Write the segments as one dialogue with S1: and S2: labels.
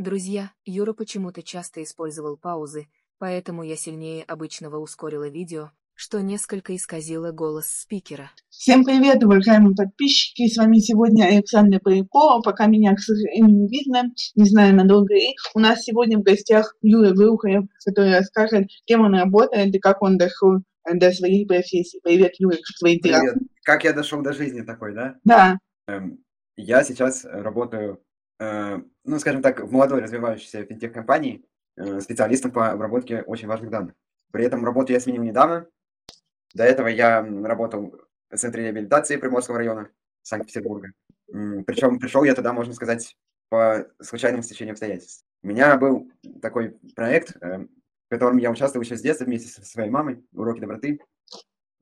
S1: Друзья, Юра почему-то часто использовал паузы, поэтому я сильнее обычного ускорила видео, что несколько исказило голос спикера.
S2: Всем привет, уважаемые подписчики! С вами сегодня Александр Полякова. Пока меня, к сожалению, не видно, не знаю, надолго ли. У нас сегодня в гостях Юра Глухарев, который расскажет, кем он работает и как он дошел до своей профессии. Привет, Юра, как твои дела?
S3: Привет. Как я дошел до жизни такой, да?
S2: Да.
S3: Эм, я сейчас работаю, э, ну, скажем так, в молодой развивающейся финтех-компании э, специалистом по обработке очень важных данных. При этом работаю я сменил недавно. До этого я работал в центре реабилитации Приморского района Санкт-Петербурга. Причем пришел я туда, можно сказать, по случайному стечению обстоятельств. У меня был такой проект, э, в котором я участвовал еще с детства вместе со своей мамой, уроки доброты.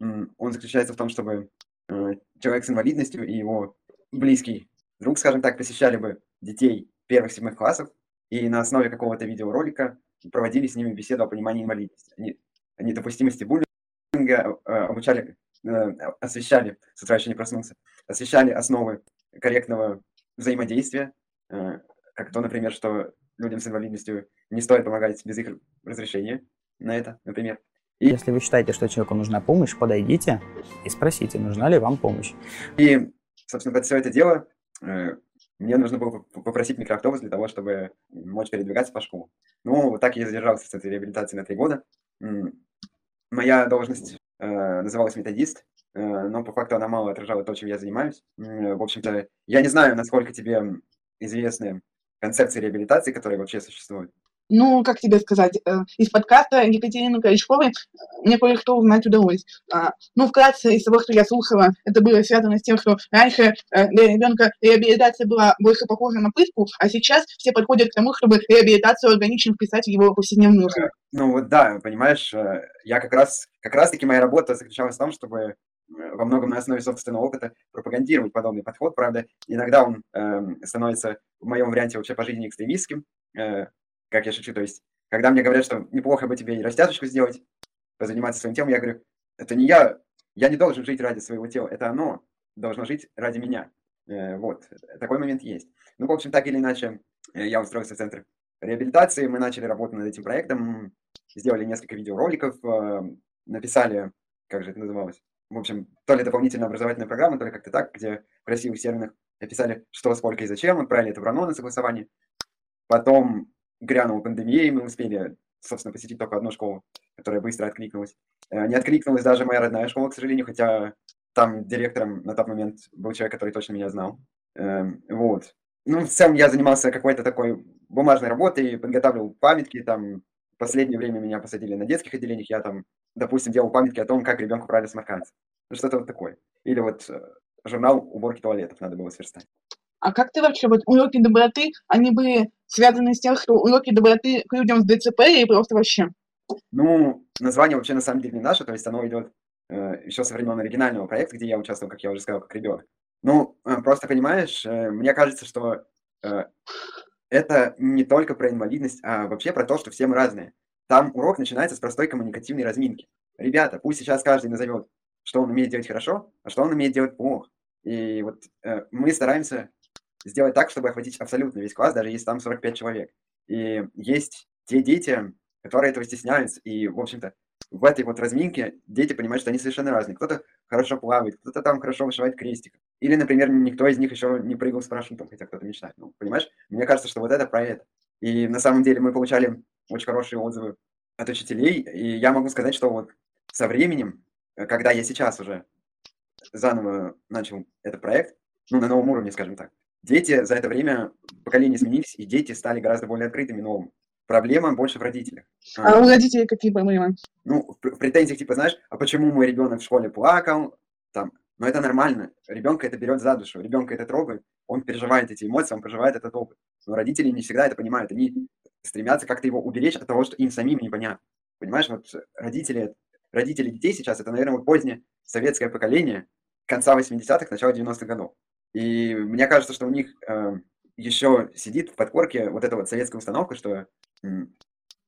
S3: Он заключается в том, чтобы э, человек с инвалидностью и его близкий друг, скажем так, посещали бы детей первых-седьмых классов и на основе какого-то видеоролика проводили с ними беседу о понимании инвалидности, о недопустимости буллинга, э, обучали, э, освещали, с утра еще не проснулся, освещали основы корректного взаимодействия, э, как то, например, что людям с инвалидностью не стоит помогать без их разрешения на это, например.
S4: И... Если вы считаете, что человеку нужна помощь, подойдите и спросите, нужна ли вам помощь.
S3: И, собственно, под все это дело мне нужно было попросить микроавтобус для того, чтобы мочь передвигаться по школу. Ну, вот так я задержался с этой реабилитацией на три года. Моя должность э, называлась методист, э, но по факту она мало отражала то, чем я занимаюсь. В общем-то, я не знаю, насколько тебе известны концепции реабилитации, которые вообще существуют
S2: ну, как тебе сказать, э, из подкаста Екатерины Корячковой мне кое-что узнать удалось. А, ну, вкратце, из того, что я слушала, это было связано с тем, что раньше э, для ребенка реабилитация была больше похожа на пытку, а сейчас все подходят к тому, чтобы реабилитацию органично вписать в его повседневную жизнь.
S3: Ну, вот да, понимаешь, э, я как раз, как раз-таки моя работа заключалась в том, чтобы во многом на основе собственного опыта пропагандировать подобный подход. Правда, иногда он э, становится в моем варианте вообще по жизни экстремистским, э, как я шучу, то есть, когда мне говорят, что неплохо бы тебе и растяжечку сделать, позаниматься своим телом, я говорю, это не я, я не должен жить ради своего тела, это оно должно жить ради меня. Э, вот, такой момент есть. Ну, в общем, так или иначе, э, я устроился в центр реабилитации, мы начали работать над этим проектом, сделали несколько видеороликов, э, написали, как же это называлось, в общем, то ли дополнительная образовательная программа, то ли как-то так, где в красивых терминах описали, что, сколько и зачем, отправили это в РАНО на согласование. Потом грянула пандемия, и мы успели, собственно, посетить только одну школу, которая быстро откликнулась. Э, не откликнулась даже моя родная школа, к сожалению, хотя там директором на тот момент был человек, который точно меня знал. Эм, вот. Ну, целом я занимался какой-то такой бумажной работой, подготавливал памятки, там, в последнее время меня посадили на детских отделениях, я там, допустим, делал памятки о том, как ребенку правильно сморкаться. Ну, что-то вот такое. Или вот э, журнал уборки туалетов надо было сверстать.
S2: А как ты вообще, вот уроки доброты, они были связаны с тем, что уроки доброты к людям с ДЦП и просто вообще?
S3: Ну, название вообще на самом деле не наше, то есть оно идет э, еще со времен оригинального проекта, где я участвовал, как я уже сказал, как ребенок. Ну, э, просто понимаешь, э, мне кажется, что э, это не только про инвалидность, а вообще про то, что все мы разные. Там урок начинается с простой коммуникативной разминки. Ребята, пусть сейчас каждый назовет, что он умеет делать хорошо, а что он умеет делать плохо. И вот э, мы стараемся сделать так, чтобы охватить абсолютно весь класс, даже если там 45 человек. И есть те дети, которые этого стесняются, и, в общем-то, в этой вот разминке дети понимают, что они совершенно разные. Кто-то хорошо плавает, кто-то там хорошо вышивает крестик. Или, например, никто из них еще не прыгал с парашютом, хотя кто-то мечтает. Ну, понимаешь? Мне кажется, что вот это про это. И на самом деле мы получали очень хорошие отзывы от учителей, и я могу сказать, что вот со временем, когда я сейчас уже заново начал этот проект, ну, на новом уровне, скажем так, Дети за это время, поколения изменились, и дети стали гораздо более открытыми новым. Проблема больше в родителях.
S2: А, а у родителей какие проблемы?
S3: Ну, в претензиях, типа, знаешь, а почему мой ребенок в школе плакал? Там, но это нормально. Ребенка это берет за душу, ребенка это трогает, он переживает эти эмоции, он проживает этот опыт. Но родители не всегда это понимают. Они стремятся как-то его уберечь от того, что им самим непонятно. Понимаешь, вот родители, родители детей сейчас, это, наверное, вот позднее советское поколение конца 80-х, начала 90-х годов. И мне кажется, что у них э, еще сидит в подкорке вот эта вот советская установка, что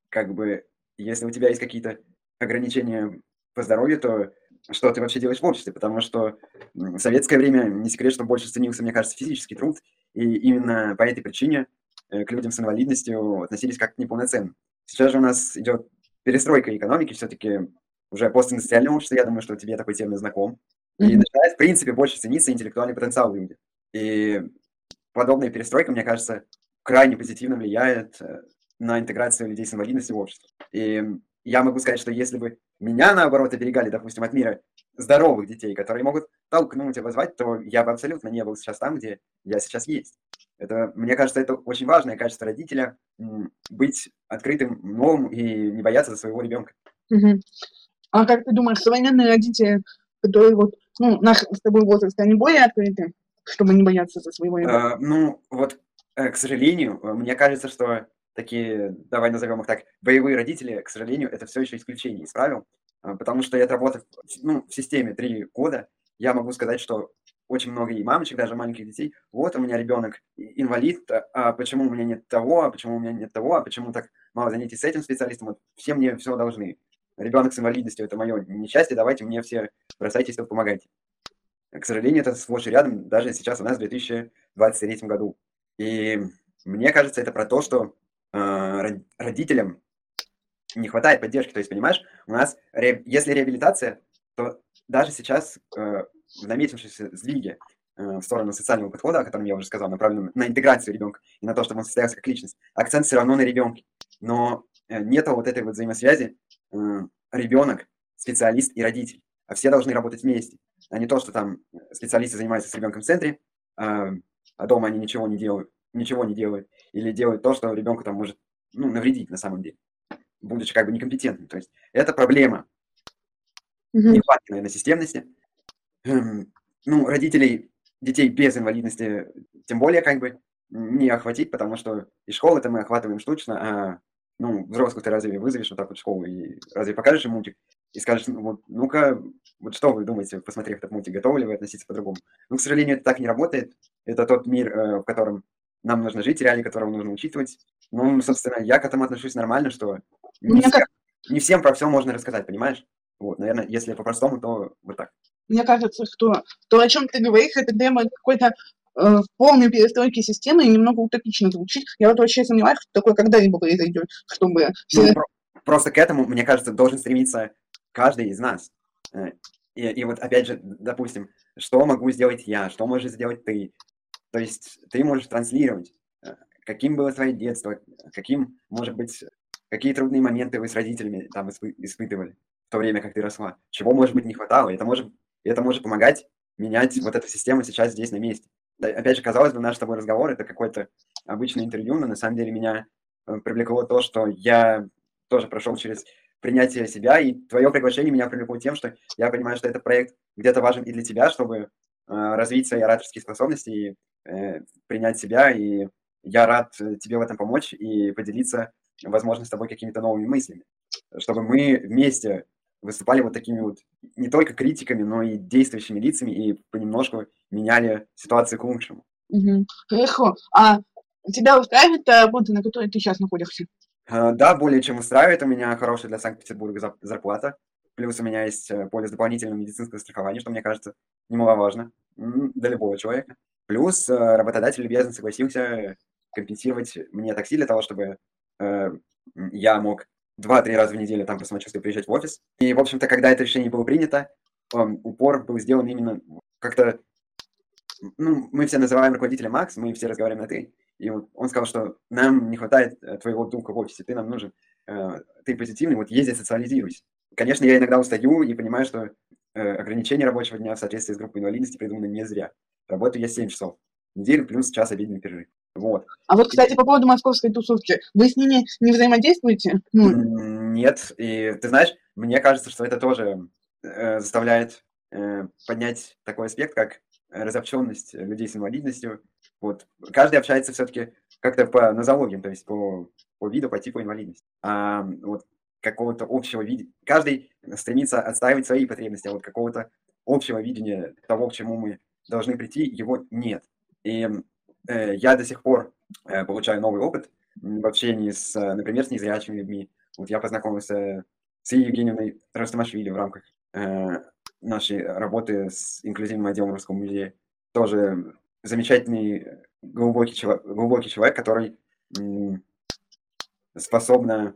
S3: как бы если у тебя есть какие-то ограничения по здоровью, то что ты вообще делаешь в обществе? Потому что в советское время не секрет, что больше ценился, мне кажется, физический труд. И именно по этой причине э, к людям с инвалидностью относились как к неполноценным. Сейчас же у нас идет перестройка экономики, все-таки уже постиндустриальное общество, я думаю, что тебе такой термин знаком. И
S2: Мгм.
S3: начинает, в принципе, больше цениться интеллектуальный потенциал в людях. И подобная перестройка, мне кажется, крайне позитивно влияет э, на интеграцию людей с инвалидностью в общество. И я могу сказать, что если бы меня, наоборот, оберегали, допустим, от мира здоровых детей, которые могут толкнуть, обозвать, то я бы абсолютно не был сейчас там, где я сейчас есть. Это, мне кажется, это очень важное качество родителя быть открытым новым и не бояться за своего ребенка.
S2: Мгм. А как ты думаешь, современные родители, которые вот, ну, наш с тобой возраст, они более открыты, чтобы не бояться за своего ребенка?
S3: Э, ну, вот, э, к сожалению, э, мне кажется, что такие, давай назовем их так, боевые родители, к сожалению, это все еще исключение из правил, э, потому что я отработав ну, в системе три года, я могу сказать, что очень много и мамочек, даже маленьких детей, вот у меня ребенок инвалид, а- а почему у меня нет того, а почему у меня нет того, а почему так мало занятий с этим специалистом, вот все мне все должны. Ребенок с инвалидностью – это мое несчастье, давайте мне все бросайтесь тут, помогайте. К сожалению, это сплошь и рядом, даже сейчас у нас в 2023 году. И мне кажется, это про то, что э, род- родителям не хватает поддержки. То есть, понимаешь, у нас, ре- если реабилитация, то даже сейчас э, в наметившейся сдвиге э, в сторону социального подхода, о котором я уже сказал, направленном на интеграцию ребенка и на то, чтобы он состоялся как личность, акцент все равно на ребенке. Но э, нет вот этой вот взаимосвязи ребенок, специалист и родитель. А все должны работать вместе, а не то, что там специалисты занимаются с ребенком в центре, а, а дома они ничего не делают, ничего не делают, или делают то, что ребенку там может ну, навредить на самом деле, будучи как бы некомпетентным. То есть это проблема
S2: Мгм.
S3: нехватки, наверное, системности. Эм, Ну, родителей детей без инвалидности тем более как бы не охватить, потому что и школы-то мы охватываем штучно, а ну, взрослых ты разве вызовешь вот так вот в школу и разве покажешь им мультик и скажешь, ну, вот, ну-ка, вот что вы думаете, посмотрев этот мультик, готовы ли вы относиться по-другому? Ну, к сожалению, это так не работает. Это тот мир, э, в котором нам нужно жить, реалии которого нужно учитывать. Ну, собственно, я к этому отношусь нормально, что не всем, не всем про все можно рассказать, понимаешь? Вот, наверное, если по-простому, то вот так.
S2: Мне кажется, что то, о чем ты говоришь, это требует какой-то э, полной перестройки системы и немного утопично звучит. Я вот вообще сомневаюсь, что такое когда-либо произойдет, чтобы
S3: Ну,
S2: все...
S3: про- просто к этому, мне кажется, должен стремиться каждый из нас. Э, И, и вот опять же, допустим, что могу сделать я, что можешь сделать ты. То есть ты можешь транслировать, э, каким было твое детство, каким, может быть, какие трудные моменты вы с родителями там испы- испытывали в то время, как ты росла, чего, может быть, не хватало. Это может, это может помогать менять вот эту систему сейчас здесь на месте. Опять же, казалось бы, наш с тобой разговор это какое-то обычное интервью, но на самом деле меня э, привлекло то, что я тоже прошел через принятие себя, и твое приглашение меня привлекло тем, что я понимаю, что этот проект где-то важен и для тебя, чтобы э, развить свои ораторские способности и э, принять себя, и я рад э, тебе в этом помочь и поделиться, возможно, с тобой какими-то новыми мыслями, чтобы мы вместе выступали вот такими вот не только критиками, но и действующими лицами и понемножку меняли ситуацию к лучшему.
S2: Мгм. Хорошо. А тебя устраивает та работа, на которой ты сейчас находишься?
S3: Э, Да, более чем устраивает. У меня хорошая для Санкт-Петербурга зарплата. Плюс у меня есть э, полис дополнительного медицинского страхования, что мне кажется немаловажно для любого человека. Плюс э, работодатель любезно согласился компенсировать мне такси для того, чтобы э, я мог два-три раза в неделю там по самочувствию приезжать в офис. И, в общем-то, когда это решение было принято, эм, упор был сделан именно как-то... Ну, мы все называем руководителя Макс, мы все разговариваем на «ты». И вот он сказал, что нам не хватает э, твоего духа в офисе, ты нам нужен, э, ты позитивный, вот езди, социализируйся. Конечно, я иногда устаю и понимаю, что э, ограничение рабочего дня в соответствии с группой инвалидности придумано не зря. Работаю я 7 часов в неделю плюс час обеденный перерыв. Вот.
S2: А вот, кстати, по поводу московской тусовки. Вы с ними не взаимодействуете? Ну,
S3: Нет, и ты знаешь, мне кажется, что это тоже э, заставляет э, поднять такой аспект, как разобщенность людей с инвалидностью. Вот. Каждый общается все-таки как-то по нозологиям, то есть по, по виду, по типу инвалидности. А вот какого-то общего вида... Каждый стремится отстаивать свои потребности, а вот какого-то общего видения того, к чему мы должны прийти, его нет. И я до сих пор э, получаю новый опыт в общении с, э, например, с незрячими людьми. Вот я познакомился с Евгеньевной Ростомашвили в рамках э, нашей работы с инклюзивным отделом Русского музея. Тоже замечательный, глубокий, чело- глубокий человек, который способна...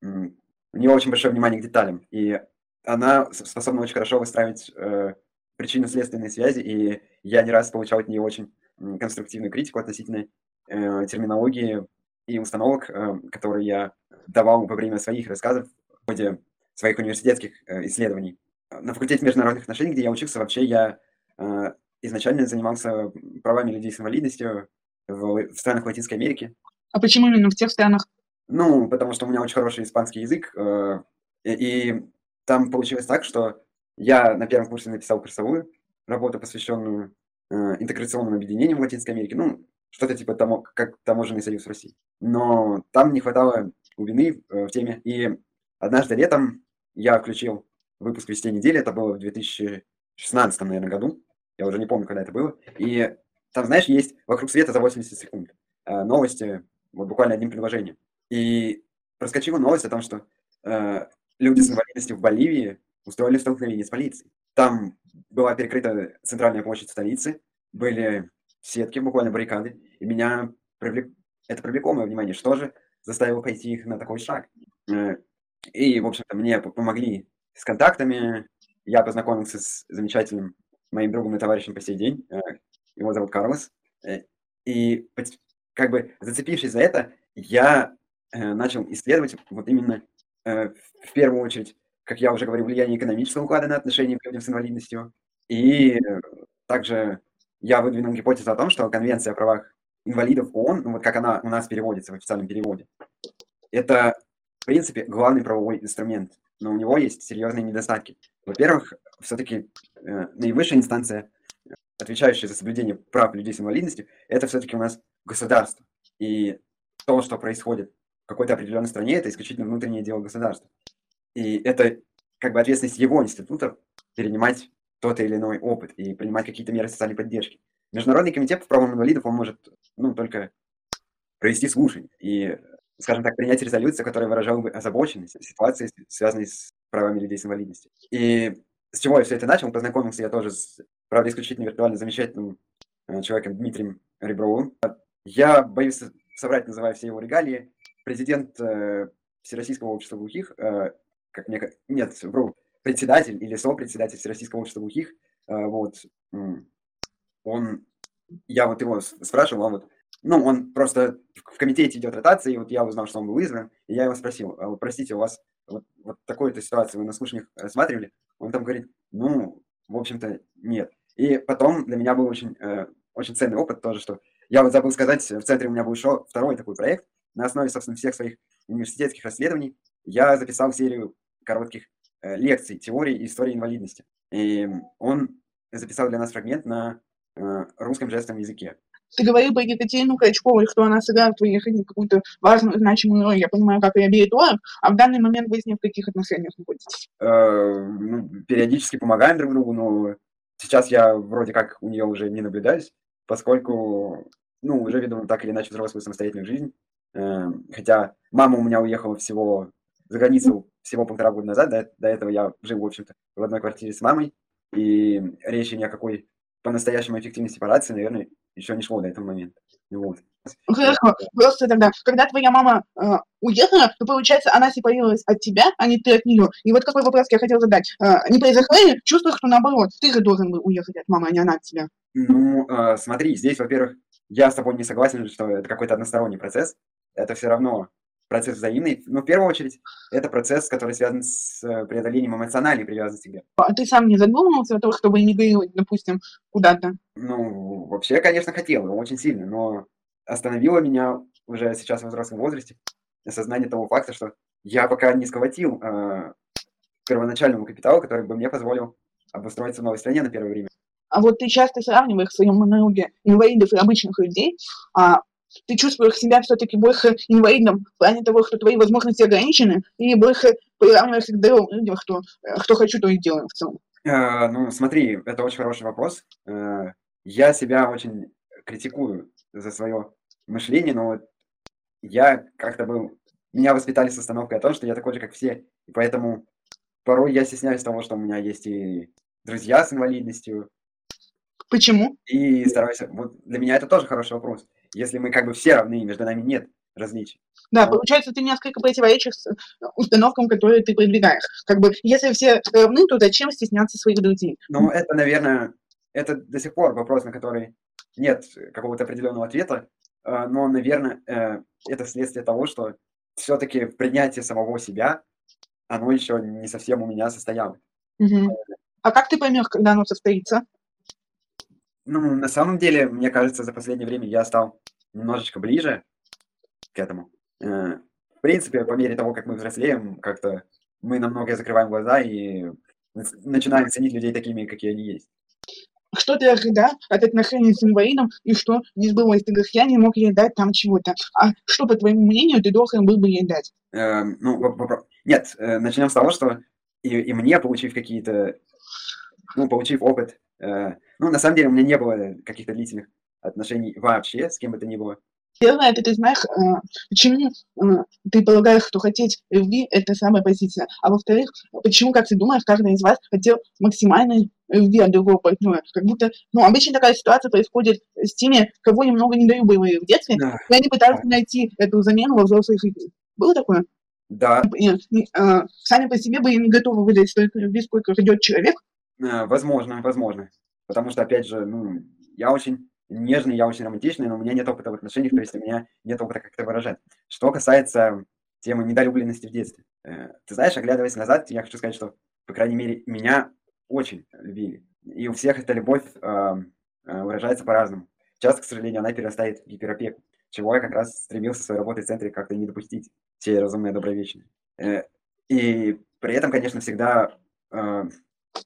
S3: У нее очень большое внимание к деталям, и она способна очень хорошо выстраивать э, причинно-следственные связи, и я не раз получал от нее очень конструктивную критику относительно э, терминологии и установок, э, которые я давал во время своих рассказов в ходе своих университетских э, исследований. На факультете международных отношений, где я учился, вообще я э, изначально занимался правами людей с инвалидностью в, в странах Латинской Америки.
S2: А почему именно в тех странах?
S3: Ну, потому что у меня очень хороший испанский язык, э, и, и там получилось так, что я на первом курсе написал курсовую работу, посвященную интеграционным объединениям в Латинской Америке, ну, что-то типа тому, как таможенный союз России. Но там не хватало глубины э, в теме, и однажды летом я включил выпуск «Вести недели», это было в 2016, наверное, году, я уже не помню, когда это было, и там, знаешь, есть «Вокруг света за 80 секунд» э, новости, вот буквально одним предложением. И проскочила новость о том, что э, люди с инвалидностью в Боливии устроили столкновение с полицией. Там была перекрыта центральная площадь столицы, были сетки, буквально баррикады, и меня привлек... это привлекло мое внимание, что же заставило пойти их на такой шаг. Э, И, в общем-то, мне помогли с контактами, я познакомился с замечательным моим другом и товарищем по сей день, э, его зовут Карлос, Э, и как бы зацепившись за это, я начал исследовать вот именно в первую очередь, как я уже говорил, влияние экономического уклада на отношения к людям с инвалидностью. И э, также я выдвинул гипотезу о том, что Конвенция о правах инвалидов ООН, ну вот как она у нас переводится в официальном переводе, это, в принципе, главный правовой инструмент, но у него есть серьезные недостатки. Во-первых, все-таки э, наивысшая инстанция, отвечающая за соблюдение прав людей с инвалидностью, это все-таки у нас государство. И то, что происходит в какой-то определенной стране, это исключительно внутреннее дело государства. И это как бы ответственность его институтов перенимать тот или иной опыт и принимать какие-то меры социальной поддержки. Международный комитет по правам инвалидов, он может, ну, только провести слушание и, скажем так, принять резолюцию, которая выражала бы озабоченность ситуации, связанной с правами людей с инвалидностью. И с чего я все это начал? Познакомился я тоже с, правда, исключительно виртуально замечательным э, человеком Дмитрием Ребровым. Я боюсь соврать, называя все его регалии. Президент э, Всероссийского общества глухих, э, как мне... Нет, вру, председатель или сопредседатель Всероссийского общества глухих, э, вот, он... Я вот его спрашивал, он вот ну, он просто в комитете идет ротация, и вот я узнал, что он был избран, и я его спросил, «А вот, простите, у вас вот, вот такую-то ситуацию вы на слушаниях рассматривали? Он там говорит, ну, в общем-то, нет. И потом для меня был очень, э, очень ценный опыт тоже, что я вот забыл сказать, в центре у меня был еще второй такой проект, на основе, собственно, всех своих университетских расследований я записал серию коротких э, лекций теории и истории инвалидности. И он записал для нас фрагмент на э, русском жестовом языке.
S2: Ты говорил про Екатерину Крачкову, что она сыграла в твоей жизни какую-то важную, значимую роль. Я понимаю, как реабилитолог, а в данный момент вы с ней в каких отношениях находитесь?
S3: Э, ну, периодически помогаем друг другу, но сейчас я вроде как у нее уже не наблюдаюсь, поскольку, ну, уже веду так или иначе взрослую самостоятельную жизнь. Э, хотя мама у меня уехала всего за границу всего полтора года назад, до, до этого я жил, в общем-то, в одной квартире с мамой, и речи ни о какой по-настоящему эффективной сепарации, наверное, еще не шло до этого момента. Вот.
S2: Ну, Хорошо, просто тогда, когда твоя мама э, уехала, то, получается, она сепарировалась от тебя, а не ты от нее. И вот какой вопрос я хотел задать. Э, не произошло ли чувство, что наоборот, ты же должен был уехать от мамы, а не она от тебя?
S3: Ну, э, смотри, здесь, во-первых, я с тобой не согласен, что это какой-то односторонний процесс. Это все равно процесс взаимный. Но в первую очередь, это процесс, который связан с э, преодолением эмоциональной привязанности к.
S2: А ты сам не задумывался о том, чтобы эмигрировать, допустим, куда-то?
S3: Ну, вообще, конечно, хотел, очень сильно, но остановило меня уже сейчас в взрослом возрасте осознание того факта, что я пока не схватил э, первоначального капитала, который бы мне позволил обустроиться в новой стране на первое время.
S2: А вот ты часто сравниваешь в своем монологе инвалидов и обычных людей, а ты чувствуешь себя все-таки больше инвалидом в плане того, что твои возможности ограничены, и больше приравниваешься к здоровым людям, что, э, что хочу, то и делаю в целом.
S3: Э, ну, смотри, это очень хороший вопрос. Э, я себя очень критикую за свое мышление, но я как-то был... Меня воспитали с установкой о том, что я такой же, как все, и поэтому порой я стесняюсь того, что у меня есть и друзья с инвалидностью,
S2: Почему?
S3: и стараюсь... Вот для меня это тоже хороший вопрос. Если мы как бы все равны, между нами нет различий.
S2: Да, получается, ты несколько противоречишь с, э, установкам, которые ты продвигаешь. Как бы, если все равны, то зачем стесняться своих друзей?
S3: Ну, это, наверное, это до сих пор вопрос, на который нет какого-то определенного ответа, а, но, наверное, э, это следствие того, что все-таки принятие самого себя, оно еще не совсем у меня состоялось.
S2: Мгм. А как ты поймешь, когда оно состоится?
S3: Ну, на самом деле, мне кажется, за последнее время я стал немножечко ближе к этому. Э, В принципе, по мере того, как мы взрослеем, как-то мы на многое закрываем глаза и начинаем ценить людей такими, какие они есть.
S2: Что ты ожидал от отношений с инвалидом и что не сбылось? Ты говоришь, я не мог ей дать там чего-то. А что, по твоему мнению, ты должен был бы ей дать?
S3: Эм, ну, нет, э, начнем с того, что и, и мне, получив какие-то, ну, получив опыт, ну, на самом деле у меня не было каких-то длительных отношений вообще с кем бы то ни было.
S2: Первое, это ты знаешь, э, почему э, ты полагаешь, что хотеть любви– это самая позиция. А во-вторых, почему, как ты думаешь, каждый из вас хотел максимальной любви от другого партнера. Как будто, ну, обычно такая ситуация происходит с теми, кого немного недолюбливали в детстве,
S3: Да,
S2: и они пытаются найти эту замену во взрослой жизни. Было такое?
S3: да,
S2: э, сами по себе бы и не готовы выдать столько любви, сколько ждет человек.
S3: Э, возможно, возможно. Потому что, опять же, ну, я очень нежный, я очень романтичный, но у меня нет опыта в отношениях, то есть у меня нет опыта как это выражать. Что касается темы недолюбленности в детстве. э, Ты знаешь, оглядываясь назад, я хочу сказать, что, по крайней мере, меня очень любили. И у всех эта любовь ам, э, выражается по-разному. Часто, к сожалению, она перерастает в гиперопеку, чего я как раз стремился своей работой в центре как-то не допустить, все разумные добровечные. Э, И при этом, конечно, всегда а,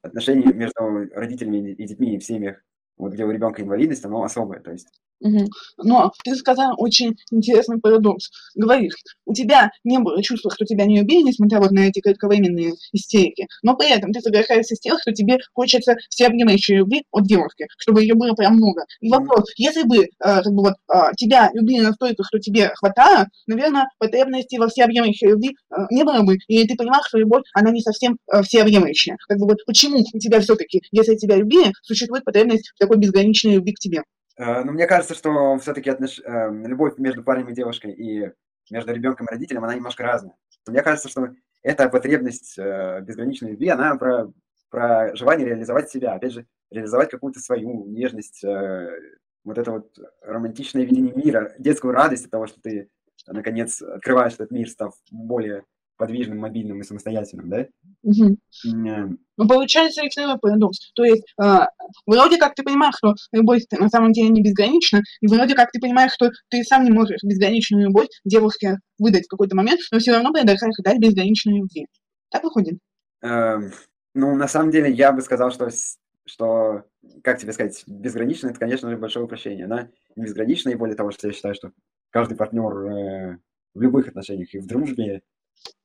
S3: отношения между родителями и детьми в семьях, вот где у ребенка инвалидность, оно особое. То есть
S2: Мгм. Но ты сказал очень интересный парадокс. Говоришь, у тебя не было чувства, что тебя не любили, несмотря вот на эти кратковременные истерики, но при этом ты соглашаешься с тем, что тебе хочется всеобъемлющей любви от девушки, чтобы ее было прям много. И вопрос, если бы э, как бы вот, а, тебя любили настолько, что тебе хватало, наверное, потребности во всеобъемлющей любви э, не было бы, и ты понимал, что любовь, она не совсем э, всеобъемлющая. Как бы вот почему у тебя все-таки, если тебя любили, существует потребность в такой безграничной любви к тебе?
S3: Э, Ну, мне кажется, что все-таки отнош... э, любовь между парнем и девушкой и между ребенком и родителем, она немножко разная. Мне кажется, что эта потребность э, безграничной любви, она про, про желание реализовать себя, опять же, реализовать какую-то свою нежность, э, вот это вот романтичное видение мира, детскую радость от того, что ты, наконец, открываешь этот мир, став более подвижным, мобильным и самостоятельным, да?
S2: Мгм.
S3: М,
S2: Ну, получается второй парадокс. То есть, а, вроде как ты понимаешь, что любовь на самом деле не безгранична, и вроде как ты понимаешь, что ты сам не можешь безграничную любовь девушке выдать в какой-то момент, но все равно продолжаешь дать безграничной любви. Так выходит?
S3: Эм, ну, на самом деле, я бы сказал, что, что, как тебе сказать, безгранично, это, конечно же, большое упрощение. Она не безгранична, и более того, что я считаю, что каждый партнер э, в любых отношениях, и в дружбе,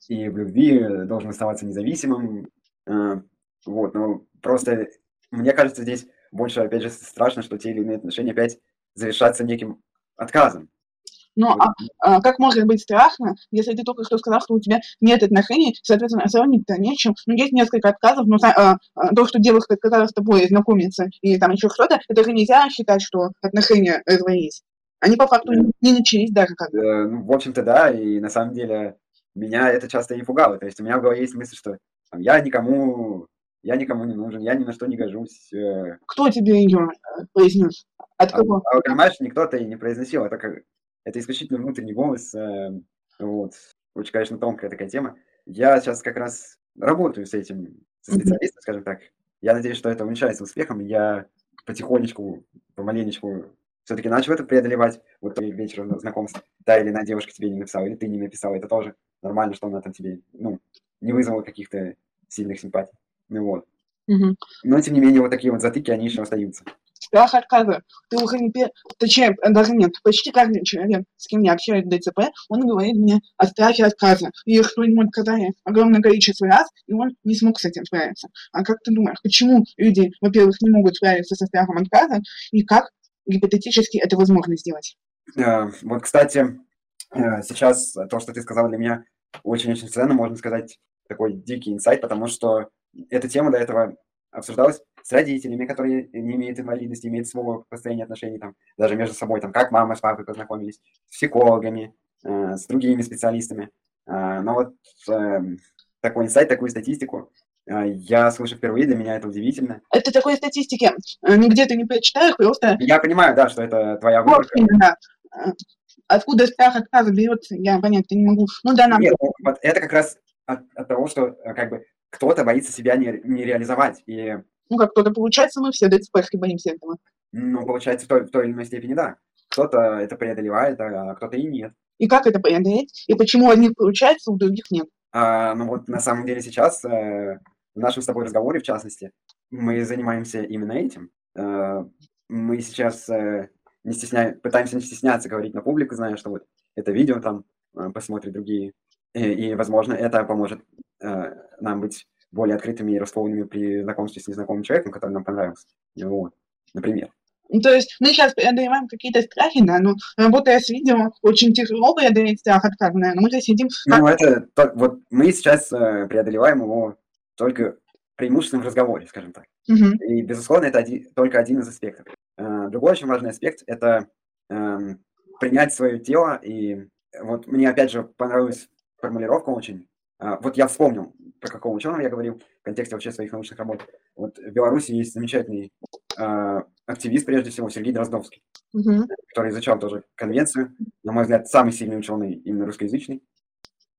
S3: и в любви э, должен оставаться независимым. Э, вот, но просто, мне кажется, здесь больше, опять же, страшно, что те или иные отношения опять завершатся неким отказом.
S2: Ну,
S3: Вот.
S2: а, а как может быть страшно, если ты только что сказал, что у тебя нет отношений, соответственно, сравнить-то нечем. Ну, есть несколько отказов, но а, а, то, что девушка отказалась с тобой знакомиться и там еще что-то, это же нельзя считать, что отношения развалились. Они по факту не начались даже как бы.
S3: Э, ну, в общем-то, да, и на самом деле меня это часто и пугало. То есть у меня в голове есть мысль, что там, я никому, я никому не нужен, я ни на что не гожусь. э,
S2: Кто тебе ее произнес? От
S3: А,
S2: кого?
S3: а, понимаешь, никто-то и не произносил, это, как, это исключительно внутренний голос. э, вот. Очень, конечно, тонкая такая тема. Я сейчас как раз работаю с этим, со специалистом, скажем так. Я надеюсь, что это увенчается успехом. Я потихонечку, помаленечку все-таки начал это преодолевать. Вот вечером знакомств. Та или иная девушка тебе не написала, или ты не написал. Это тоже нормально, что она там тебе, ну, не вызвала каких-то сильных симпатий. Ну вот. Но, тем не менее, вот такие вот затыки, они еще остаются.
S2: Страх отказа. Ты уже не пер... Точнее, э, даже нет. Почти каждый человек, с кем я общаюсь в ДЦП, он говорит мне о страхе отказа. И что ему отказали огромное количество раз, и он не смог с этим справиться. А как ты думаешь, почему люди, во-первых, не могут справиться со страхом отказа, и как гипотетически это возможно сделать?
S3: Э, Вот, кстати, э, сейчас то, что ты сказал, для меня очень-очень ценно, можно сказать, такой дикий инсайт, потому что эта тема до этого обсуждалось с родителями, которые не имеют инвалидности, имеют свое построение отношений, там, даже между собой, там, как мама с папой познакомились, с психологами, э, с другими специалистами. Э, но вот э, такой инсайт, такую статистику э, я слышу впервые, для меня это удивительно.
S2: Это такой статистики э, нигде ты не прочитаешь, просто...
S3: Я понимаю, да, что это твоя выборка.
S2: именно. Откуда страх отказа берется, я понять не могу. Ну да, нам
S3: Нет, ну, вот это как раз от, от того, что как бы кто-то боится себя не, не реализовать. И,
S2: ну как кто-то получается, мы все ЦПХ боимся этого.
S3: ну, получается, в той, в той или иной степени, да. Кто-то это преодолевает, а кто-то и нет.
S2: И как это преодолеть? И почему у одних получается, у других нет?
S3: А, ну вот на самом деле сейчас, э, в нашем с тобой разговоре, в частности, мы занимаемся именно этим. Э, мы сейчас э, не стесня... пытаемся не стесняться говорить на публику, зная, что вот это видео там э, посмотрят другие. И, и, возможно, это поможет э, нам быть более открытыми и раскованными при знакомстве с незнакомым человеком, который нам понравился. Вот, например.
S2: Ну, то есть мы сейчас преодолеваем какие-то страхи, да, но работая с видео, очень тяжело преодолеть страх отказа, наверное. Мы же сидим...
S3: Ну, это... то- Вот мы сейчас э, преодолеваем его только преимущественно в разговоре, скажем так.
S2: Мгм.
S3: И, безусловно, это оди- только один из аспектов. Э, Другой очень важный аспект– это эм, принять свое тело. И вот мне, опять же, понравилась формулировка очень. А, Вот я вспомнил, про какого ученого я говорил в контексте вообще своих научных работ. Вот в Беларуси есть замечательный э, активист, прежде всего, Сергей Дроздовский,
S2: Мгм.
S3: который изучал тоже конвенцию. На мой взгляд, самый сильный ученый именно русскоязычный.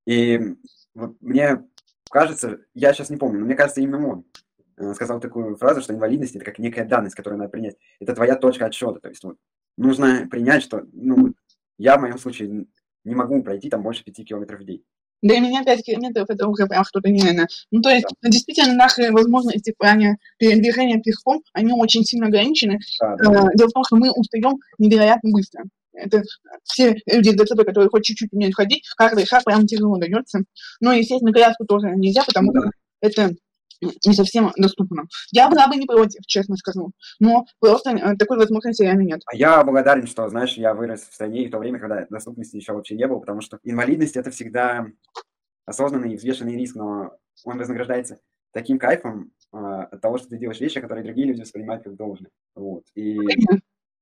S3: И вот мне кажется, я сейчас не помню, но мне кажется, именно он э, сказал такую фразу, что инвалидность это как некая данность, которую надо принять. Это твоя точка отсчета. То есть вот, нужно принять, что ну, я в моем случае не могу пройти там больше пяти километров в день.
S2: Для меня 5 километров это уже прям что-то нереальное. Ну, то есть, действительно, наши возможности в плане передвижения пешком, они очень сильно ограничены.
S3: Да, да.
S2: Э, Дело в том, что мы устаем невероятно быстро. Это все люди с ДЦП, которые хоть чуть-чуть умеют ходить, каждый шаг прям тяжело дается. Но, естественно, коляску тоже нельзя, потому
S3: Ну
S2: что это не совсем доступно. Я была бы не против, честно скажу. Но просто э, такой возможности реально нет.
S3: А Я благодарен, что, знаешь, я вырос в стране и в то время, когда доступности еще вообще не было, потому что инвалидность это всегда осознанный и взвешенный риск, но он вознаграждается таким кайфом а, от того, что ты делаешь вещи, которые другие люди воспринимают как должное. Вот. И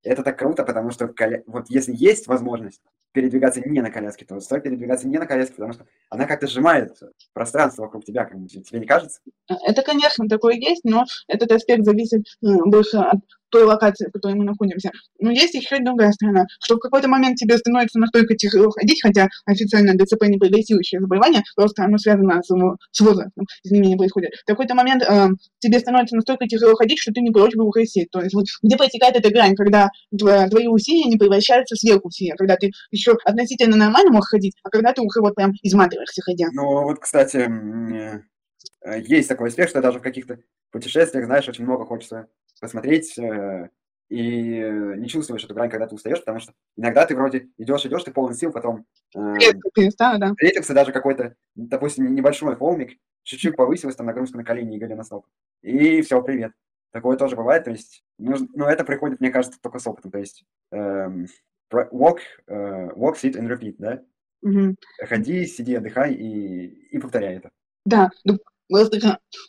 S3: это так круто, потому что коля- вот если есть возможность передвигаться не на коляске, то стоит передвигаться не на коляске, потому что она как-то сжимает пространство вокруг тебя, как тебе не кажется?
S2: Это, конечно, такое есть, но этот аспект зависит э, больше от той локации, в которой мы находимся. Но есть еще и другая сторона, что в какой-то момент тебе становится настолько тяжело ходить, хотя официально ДЦП не прогрессирующее заболевание, просто оно связано с, во- с возрастом, изменения происходят. В какой-то момент э, тебе становится настолько тяжело ходить, что ты не прочь бы ухо сесть. То есть вот где протекает эта грань, когда тво- твои усилия не превращаются в сверхусилия, когда ты еще относительно нормально можешь ходить, а когда ты уже вот прям изматываешься ходя.
S3: Ну, вот, кстати, э, есть такой аспект, что даже в каких-то путешествиях, знаешь, очень много хочется посмотреть, э, и э, не чувствуешь эту грань, когда ты устаешь, потому что иногда ты вроде идешь, идешь, ты полон сил, потом э,
S2: да.
S3: встретился даже какой-то, допустим, небольшой холмик, чуть-чуть повысилась там нагрузка на колени и голеностоп, и все, привет. Такое тоже бывает, то есть, нужно, но это приходит, мне кажется, только с опытом, то есть эм, walk, э, walk, sit and repeat, да?
S2: Мгм.
S3: Ходи, сиди, отдыхай и, и повторяй это.
S2: Да,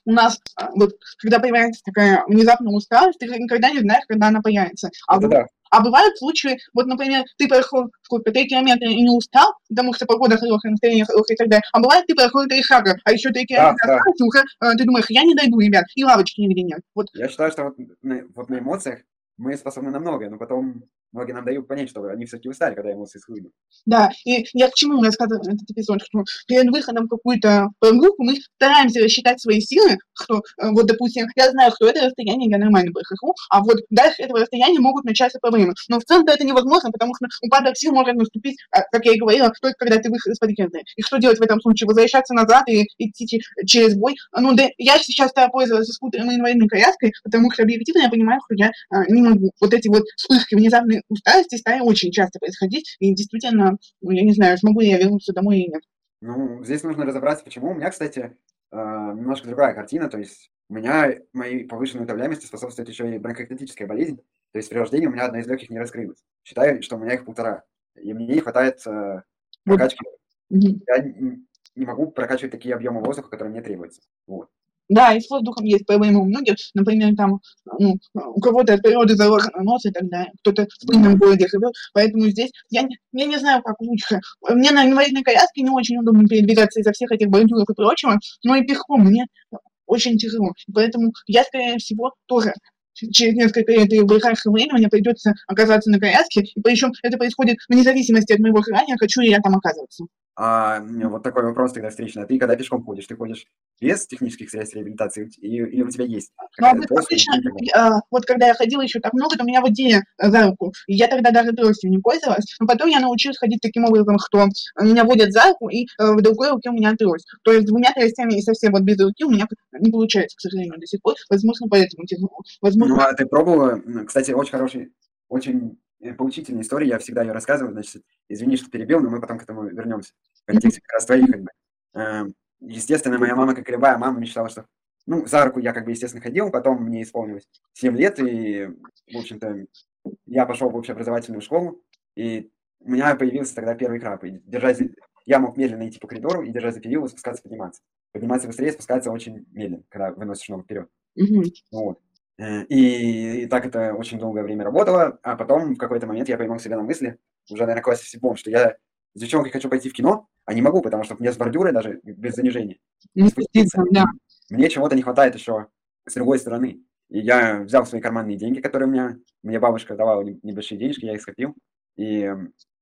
S2: у нас, а, вот, когда появляется такая внезапная усталость, ты никогда не знаешь, когда она появится. А,
S3: Это да.
S2: а бывают случаи, вот, например, ты сколько, три километра и не устал, потому что погода хорошая, настроение хорошее и так далее. А бывает, ты прошел три шага, а еще три километра
S3: да.
S2: осталось, и уже э, ты думаешь, я не дойду, ребят, и лавочки нигде нет. Вот,
S3: Я считаю, что вот на, вот на эмоциях мы способны на многое, но потом многие нам дают понять, что они все-таки устали, когда эмоции схлынут.
S2: да, и я к чему рассказываю этот эпизод, что перед выходом какую-то прогулку мы стараемся рассчитать свои силы, что, э, вот, допустим, я знаю, что это расстояние я нормально прохожу, а вот дальше этого расстояния могут начаться проблемы. Но в целом это невозможно, потому что упадок сил может наступить, а, как я и говорила, только когда ты вышел из-под. И что делать в этом случае? Возвращаться назад и идти че- через бой? Ну, да, я сейчас стала пользоваться скутером и инвалидной коляской, потому что объективно я понимаю, что я а, не могу. Вот эти вот вспышки усталости стали очень часто происходить, и действительно, ну, я не знаю, смогу ли я вернуться домой или нет.
S3: Ну, здесь нужно разобраться, почему. У меня, кстати, э, немножко другая картина. То есть у меня моей повышенной утомляемости способствует еще и бронхоэктатическая болезнь. То есть при рождении у меня одна из легких не раскрылась. Считаю, что у меня их полтора. И мне не хватает э, прокачки.
S2: Мгм.
S3: Я не могу прокачивать такие объемы воздуха, которые мне требуются. Вот.
S2: Да, и с воздухом есть проблемы у многих. Например, там, ну, у кого-то от природы заложен нос и так далее. Кто-то в пыльном городе живет. Поэтому здесь я не, я не знаю, как лучше. Мне на инвалидной коляске не очень удобно передвигаться из-за всех этих бордюров и прочего, но и пешком мне очень тяжело. Поэтому я, скорее всего, тоже через несколько лет и в ближайшее время мне придется оказаться на коляске, и причем это происходит вне зависимости от моего желания, хочу ли я там оказываться.
S3: А, вот такой вопрос тогда встречный. А ты когда пешком ходишь, ты ходишь без технических средств реабилитации или, или у тебя есть?
S2: Ну, обычно, а, вот когда я ходила еще так много, то меня водили за руку. И я тогда даже тростью не пользовалась. Но потом я научилась ходить таким образом, что меня водят за руку, и э, в другой руке у меня трость. То есть двумя тростями и совсем вот без руки у меня не получается, к сожалению, до сих пор. Возможно, поэтому тяжело. Возможно...
S3: Ну, а ты пробовала? Кстати, очень хороший, очень Э, поучительная история, я всегда ее рассказываю, значит, извини, что перебил, но мы потом к этому вернемся. В контексте как раз твоих, бы. Эм, естественно, моя мама, как и любая мама, мечтала, что, ну, за руку я, как бы, естественно, ходил, потом мне исполнилось 7 лет, и, в общем-то, я пошел в общеобразовательную школу, и у меня появился тогда первый краб, и держать, я мог медленно идти по коридору и держать за перила, спускаться, подниматься. Подниматься быстрее, спускаться очень медленно, когда выносишь ногу вперед.
S2: Mm-hmm.
S3: Вот. Э, и, и так это очень долгое время работало, а потом в какой-то момент я поймал себя на мысли, уже, наверное, классе в седьмом, что я с девчонкой хочу пойти в кино, а не могу, потому что мне с бордюра даже без занижения
S2: не спуститься. Да.
S3: Мне чего-то не хватает еще с другой стороны. И я взял свои карманные деньги, которые у меня, мне бабушка давала небольшие денежки, я их скопил. И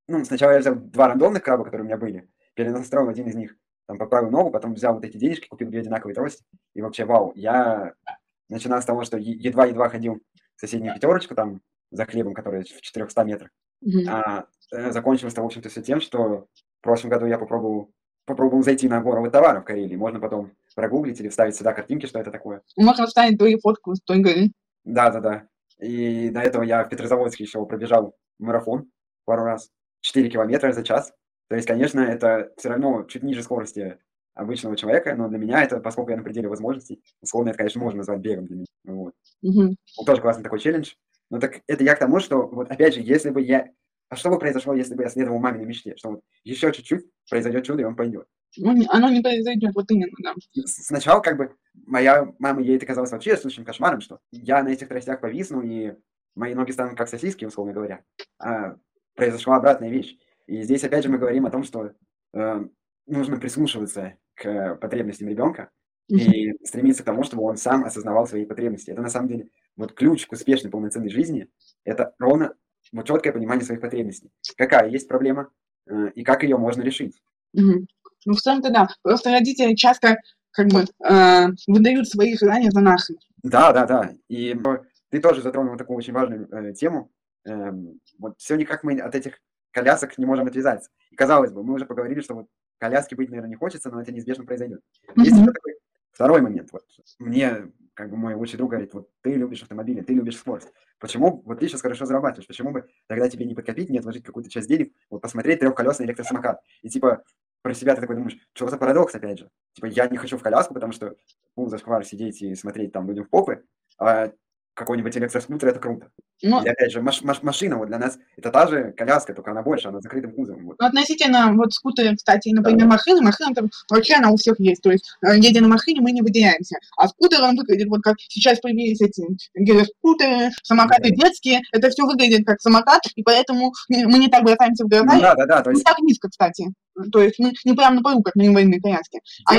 S3: ну, сначала я взял два рандомных краба, которые у меня были, перенастроил один из них, там поправил ногу, потом взял вот эти денежки, купил две одинаковые трости, и вообще, вау, я начиная с того, что едва-едва ходил в соседнюю пятерочку там за хлебом, который в 400 метрах,
S2: mm-hmm.
S3: а э, закончилось-то, в общем-то, все тем, что в прошлом году я попробовал, попробовал зайти на город товара в Карелии. Можно потом прогуглить или вставить сюда картинки, что это такое.
S2: Можно вставить твою фотку с той горы.
S3: Да-да-да. И до этого я в Петрозаводске еще пробежал марафон пару раз. 4 километра за час. То есть, конечно, это все равно чуть ниже скорости обычного человека, но для меня это, поскольку я на пределе возможностей, условно это, конечно, можно назвать бегом для меня. Вот.
S2: Угу.
S3: Тоже классный такой челлендж. Но так это я к тому, что, вот опять же, если бы я... А что бы произошло, если бы я следовал маминой мечте? Что вот еще чуть-чуть произойдет чудо, и он пойдет.
S2: Ну, оно не произойдет, вот именно, да.
S3: Сначала, как бы, моя мама, ей это казалось вообще случаем кошмаром, что я на этих тростях повисну, и мои ноги станут как сосиски, условно говоря. А произошла обратная вещь. И здесь, опять же, мы говорим о том, что э, нужно прислушиваться к потребностям ребенка и стремиться к тому, чтобы он сам осознавал свои потребности. Это на самом деле вот ключ к успешной полноценной жизни. Это ровно вот четкое понимание своих потребностей. Какая есть проблема э, и как ее можно решить.
S2: Угу. Ну, в целом-то да. Просто родители часто как бы э, выдают свои желания за наши.
S3: Да, да, да. И ты тоже затронул такую очень важную э, тему. Э, вот все никак мы от этих колясок не можем отвязаться. И казалось бы, мы уже поговорили, что вот коляски быть, наверное, не хочется, но это неизбежно произойдет. Mm-hmm. Есть еще такой второй момент. Вот мне, как бы мой лучший друг говорит, вот ты любишь автомобили, ты любишь скорость. Почему, вот ты сейчас хорошо зарабатываешь, почему бы тогда тебе не подкопить, не отложить какую-то часть денег, вот посмотреть трехколесный электросамокат. И типа про себя ты такой думаешь, что за парадокс опять же. Типа я не хочу в коляску, потому что, ну, зашквар сидеть и смотреть там людям в попы, а какой-нибудь электроскутер, это круто. Ну, и опять же, маш, маш, машина вот для нас это та же коляска, только она больше, она с закрытым кузовом. Вот.
S2: Ну, относительно вот скутеры, кстати, например, да. машины, машина там вообще она у всех есть. То есть, э, едя на машине, мы не выделяемся. А скутер, он выглядит вот как сейчас появились эти гироскутеры, самокаты да. детские. Это все выглядит как самокат, и поэтому мы не так бросаемся в глаза.
S3: Ну, да, да, да. То есть...
S2: Не так низко, кстати. То есть мы не прямо на полу, как на инвалидной коляске.
S3: А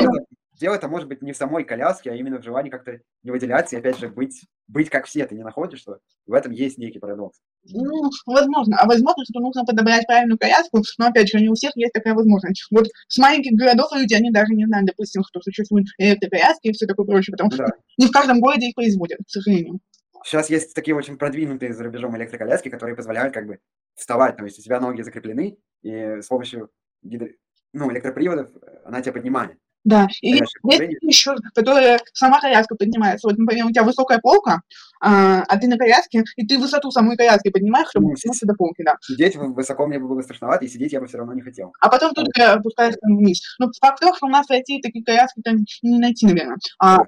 S3: дело это может быть не в самой коляске, а именно в желании как-то не выделяться и, опять же, быть, быть как все. Ты не находишь, что в этом есть некий парадокс.
S2: Ну, возможно. А возможно, что нужно подобрать правильную коляску, но, опять же, не у всех есть такая возможность. Вот с маленьких городов люди, они даже не знают, допустим, что существуют электроколяски и все такое прочее, потому что не в каждом городе их производят, к сожалению.
S3: Сейчас есть такие очень продвинутые за рубежом электроколяски, которые позволяют как бы вставать, то есть у тебя ноги закреплены, и с помощью гидро... ну, электроприводов она тебя поднимает.
S2: Да, и есть еще, которая сама коляска поднимается. Вот, например, у тебя высокая полка, а, а ты на коляске, и ты высоту самой коляски поднимаешь, чтобы ну, дотянуться до полки, да.
S3: Сидеть высоко мне было страшновато, и сидеть я бы все равно не хотел.
S2: А потом тут вот. опускаешься вниз. Но факт того, что у нас России такие коляски там не найти, наверное. А да.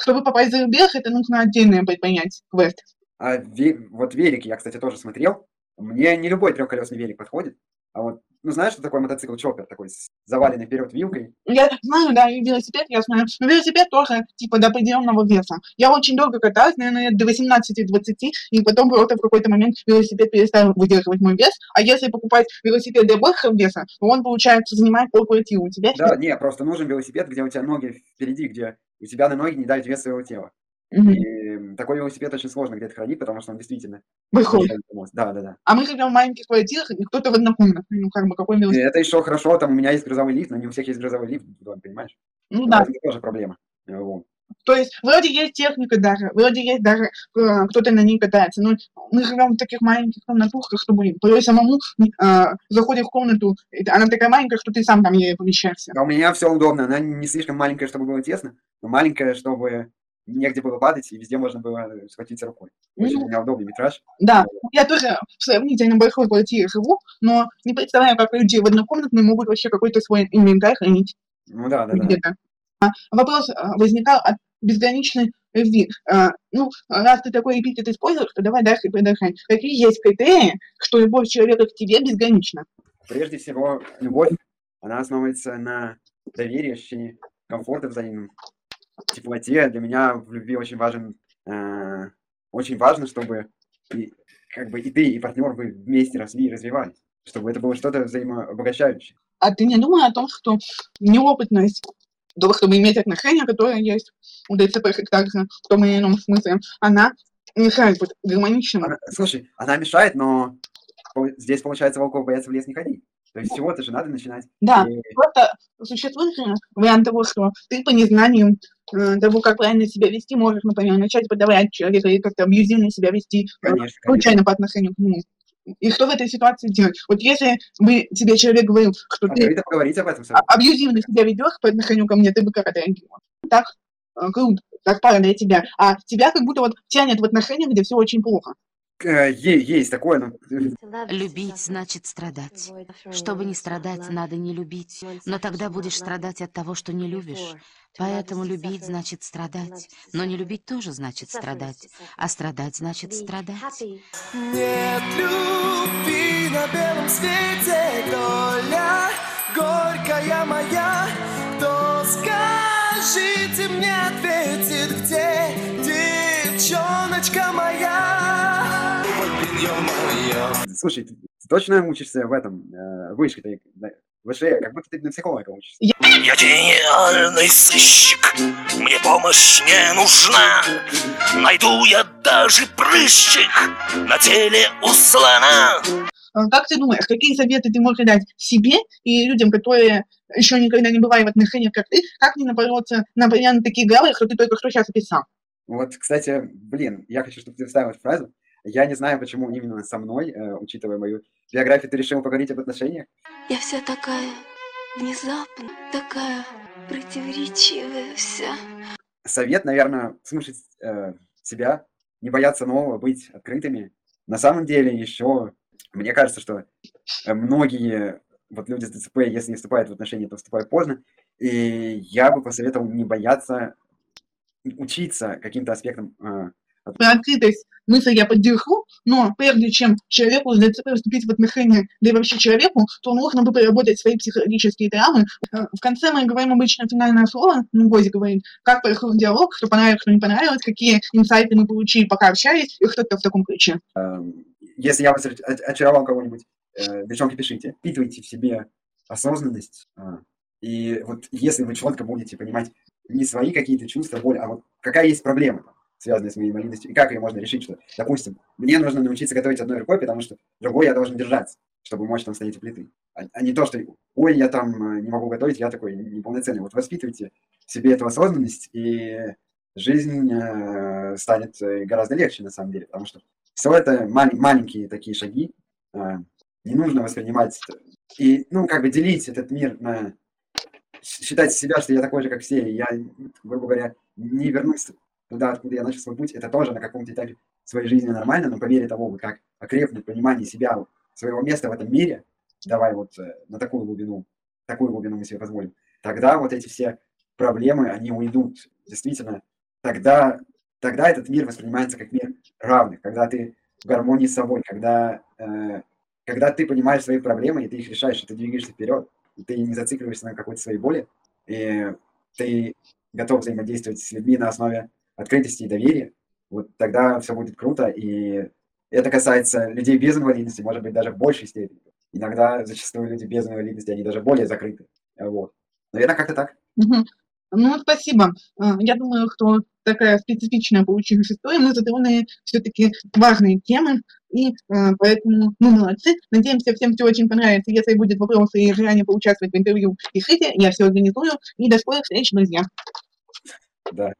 S2: чтобы попасть за рубеж, это нужно отдельное предпринять квест.
S3: А ве- вот велик я, кстати, тоже смотрел. Мне не любой трехколесный велик подходит. А вот ну, знаешь, что такое мотоцикл чоппер, такой с заваленной вперед вилкой?
S2: Я знаю, да, и велосипед я знаю. Но велосипед тоже, типа, до определенного веса. Я очень долго каталась, наверное, до 18-20, и потом просто в какой-то момент велосипед перестал выдерживать мой вес. А если покупать велосипед для большего веса, то он, получается, занимает полквартиры у тебя.
S3: Да, не, просто нужен велосипед, где у тебя ноги впереди, где у тебя на ноги не давит вес своего тела.
S2: Мгм.
S3: И такой велосипед очень сложно где-то хранить, потому что он действительно...
S2: Большой.
S3: нос. Да, да, да.
S2: А мы живем в маленьких квартирах, и кто-то в однокомнатной. Ну, как бы, какой
S3: И
S2: велосипед?
S3: это еще хорошо, там у меня есть грузовой лифт, но не у всех есть грузовой лифт в доме, понимаешь?
S2: Ну да.
S3: Это тоже проблема. Вот.
S2: То есть вроде есть техника даже, вроде есть даже э, кто-то на ней катается, но мы живем в таких маленьких комнатушках, что, блин, порой самому э, заходишь в комнату, и она такая маленькая, что ты сам там еле помещаешься.
S3: А у меня все удобно, она не слишком маленькая, чтобы было тесно, но маленькая, чтобы негде было падать, и везде можно было схватиться рукой. Очень
S2: Ну,
S3: у меня удобный метраж.
S2: Да, я тоже в сравнительно большой квартире живу, но не представляю, как люди в однокомнатной могут вообще какой-то свой инвентарь хранить
S3: Ну да, да, да.
S2: А, вопрос а, возникал от безграничной любви. А, ну, раз ты такой эпитет используешь, то давай дальше продолжать. Какие есть критерии, что любовь человека к тебе безгранична?
S3: Прежде всего, любовь, она основывается на доверии, ощущении комфорта взаимном, теплоте. Для меня в любви очень важен, э, очень важно, чтобы и, как бы и ты, и партнер вы вместе росли и развивались, чтобы это было что-то взаимообогащающее.
S2: А ты не думай о том, что неопытность того, чтобы иметь отношения, которые есть у ДЦП также в том или ином смысле, она мешает вот гармоничному.
S3: Слушай, она мешает, но здесь, получается, волков боятся в лес не ходить. То есть с чего-то же надо начинать.
S2: Да,
S3: И
S2: просто существует вариант того, что ты по незнанию э, того, как правильно себя вести, можешь, например, начать подавлять человека и как-то абьюзивно себя вести э,
S3: Конечно, конечно.
S2: случайно по отношению к нему. И что в этой ситуации делать? Вот если бы тебе человек говорил, что ты
S3: Открыто поговорить об этом.
S2: а- абьюзивно себя ведешь по отношению ко мне, ты бы как отреагировал? Так э, круто, так пара для тебя. А тебя как будто вот тянет в отношения, где все очень плохо.
S3: Э, Есть такое, но
S5: Любить значит страдать. Чтобы не страдать, надо не любить. Но тогда будешь страдать от того, что не любишь. Поэтому любить значит страдать. Но не любить тоже значит страдать. А страдать значит страдать.
S6: Нет любви на белом свете, доля горькая моя. Кто скажите мне, ответит, где девчоночка моя? Ё-моё.
S3: слушай, ты, ты точно учишься в этом, э, вышке, ты, ВШЭ, как будто ты на психолога учишься.
S6: Я гениальный сыщик, мне помощь не нужна. Найду я даже прыщик на теле у слона.
S2: А Как ты думаешь, какие советы ты можешь дать себе и людям, которые еще никогда не бывали в отношениях, как ты, как не напороться на примерно такие галы, что ты только что сейчас описал?
S3: Вот, кстати, блин, я хочу, чтобы ты вставил эту фразу. Я не знаю, почему именно со мной, э, учитывая мою биографию, ты решил поговорить об отношениях.
S7: Я вся такая внезапная, такая противоречивая вся.
S3: Совет, наверное, слушать э, себя, не бояться нового, быть открытыми. На самом деле еще, мне кажется, что э, многие вот люди с ДЦП, если не вступают в отношения, то вступают поздно. И я бы посоветовал не бояться учиться каким-то аспектам э,
S2: открытость мысль я поддержу, но прежде чем человеку с ДЦП вступить в отношения, да и вообще человеку, то нужно бы проработать свои психологические травмы. Э, В конце мы говорим обычно финальное слово, ну, Гози говорит, как прошел диалог, что понравилось, что не понравилось, какие инсайты мы получили, пока общались, и что-то в таком ключе.
S3: Эм, Если я вас оч- оч- очаровал кого-нибудь, э, девчонки, пишите. Впитывайте в себе осознанность. а, И вот если вы четко будете понимать не свои какие-то чувства, боль, а вот какая есть проблема, там, связанная с моей инвалидностью, и как ее можно решить, что, допустим, мне нужно научиться готовить одной рукой, потому что другой я должен держаться, чтобы мочь там стоять у плиты. А, а не то, что, ой, я там э, не могу готовить, я такой неполноценный. Вот воспитывайте в себе эту осознанность, и жизнь э, станет э, гораздо легче, на самом деле, потому что все это маль- маленькие такие шаги, а, не нужно воспринимать и, ну, как бы делить этот мир на считать себя, что я такой же, как все, я, грубо говоря, не вернусь туда, откуда я начал свой путь, это тоже на каком-то этапе своей жизни нормально, но по мере того, как окрепнет понимание себя, своего места в этом мире, давай вот э, на такую глубину, такую глубину мы себе позволим, тогда вот эти все проблемы, они уйдут. Действительно, тогда, тогда этот мир воспринимается как мир равных, когда ты в гармонии с собой, когда э, когда ты понимаешь свои проблемы, и ты их решаешь, и ты двигаешься вперед, и ты не зацикливаешься на какой-то своей боли, и ты готов взаимодействовать с людьми на основе открытости и доверия, вот тогда все будет круто, и это касается людей без инвалидности, может быть, даже в большей степени. Иногда зачастую люди без инвалидности, они даже более закрыты. Вот. Наверное, как-то так.
S2: Ну, спасибо. А, Я думаю, что такая специфичная получилась история. Мы затронули все-таки важные темы, и а, поэтому мы молодцы. Надеемся, всем все очень понравится. Если будет вопросы и желание поучаствовать в интервью, пишите, я все организую. И до скорых встреч, друзья.
S3: Да.